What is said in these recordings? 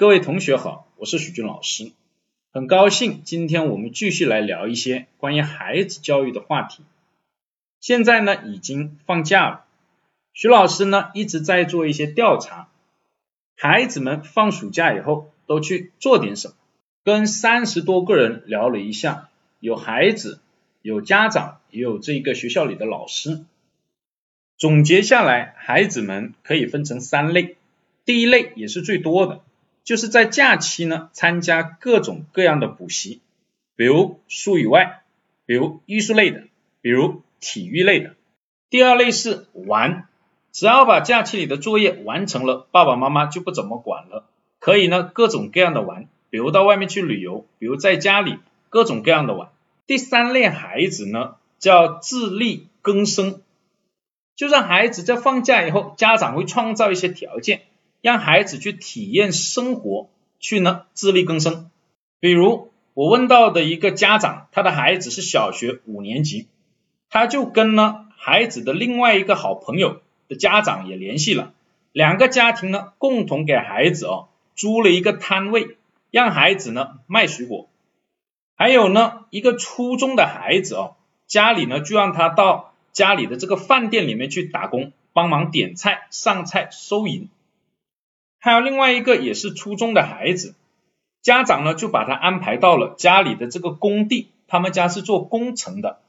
各位同学好，我是许军老师，很高兴今天我们继续来聊一些关于孩子教育的话题。现在呢已经放假了，徐老师呢一直在做一些调查，孩子们放暑假以后都去做点什么？跟三十多个人聊了一下，有孩子，有家长，也有这个学校里的老师。总结下来，孩子们可以分成三类，第一类也是最多的。就是在假期呢，参加各种各样的补习，比如数语外，比如艺术类的，比如体育类的。第二类是玩，只要把假期里的作业完成了，爸爸妈妈就不怎么管了，可以呢各种各样的玩，比如到外面去旅游，比如在家里各种各样的玩。第三类孩子呢叫自力更生，就让孩子在放假以后，家长会创造一些条件。让孩子去体验生活，去呢自力更生。比如我问到的一个家长，他的孩子是小学五年级，他就跟呢孩子的另外一个好朋友的家长也联系了，两个家庭呢共同给孩子哦租了一个摊位，让孩子呢卖水果。还有呢一个初中的孩子哦，家里呢就让他到家里的这个饭店里面去打工，帮忙点菜、上菜、收银。还有另外一个也是初中的孩子，家长呢就把他安排到了家里的这个工地，他们家是做工程的，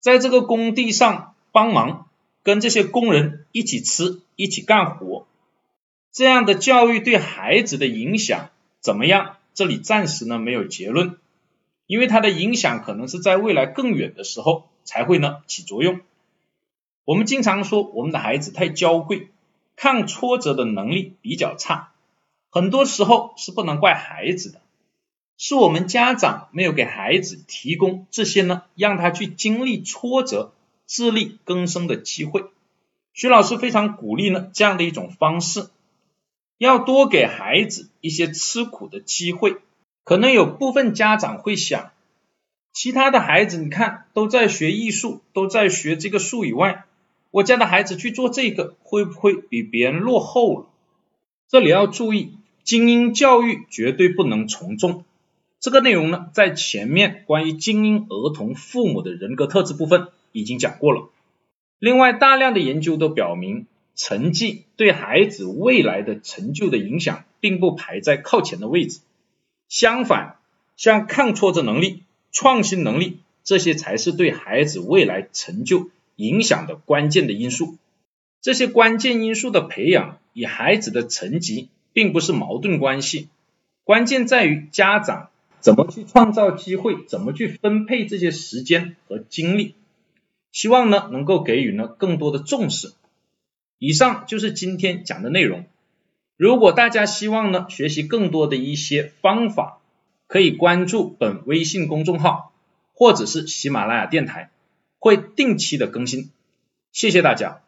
在这个工地上帮忙，跟这些工人一起吃，一起干活。这样的教育对孩子的影响怎么样？这里暂时呢没有结论，因为它的影响可能是在未来更远的时候才会呢起作用。我们经常说我们的孩子太娇贵。抗挫折的能力比较差，很多时候是不能怪孩子的，是我们家长没有给孩子提供这些呢，让他去经历挫折、自力更生的机会。徐老师非常鼓励呢这样的一种方式，要多给孩子一些吃苦的机会。可能有部分家长会想，其他的孩子你看都在学艺术，都在学这个数以外。我家的孩子去做这个，会不会比别人落后了？这里要注意，精英教育绝对不能从众。这个内容呢，在前面关于精英儿童父母的人格特质部分已经讲过了。另外，大量的研究都表明，成绩对孩子未来的成就的影响，并不排在靠前的位置。相反，像抗挫折能力、创新能力，这些才是对孩子未来成就。影响的关键的因素，这些关键因素的培养与孩子的成绩并不是矛盾关系，关键在于家长怎么去创造机会，怎么去分配这些时间和精力。希望呢能够给予呢更多的重视。以上就是今天讲的内容。如果大家希望呢学习更多的一些方法，可以关注本微信公众号或者是喜马拉雅电台。会定期的更新，谢谢大家。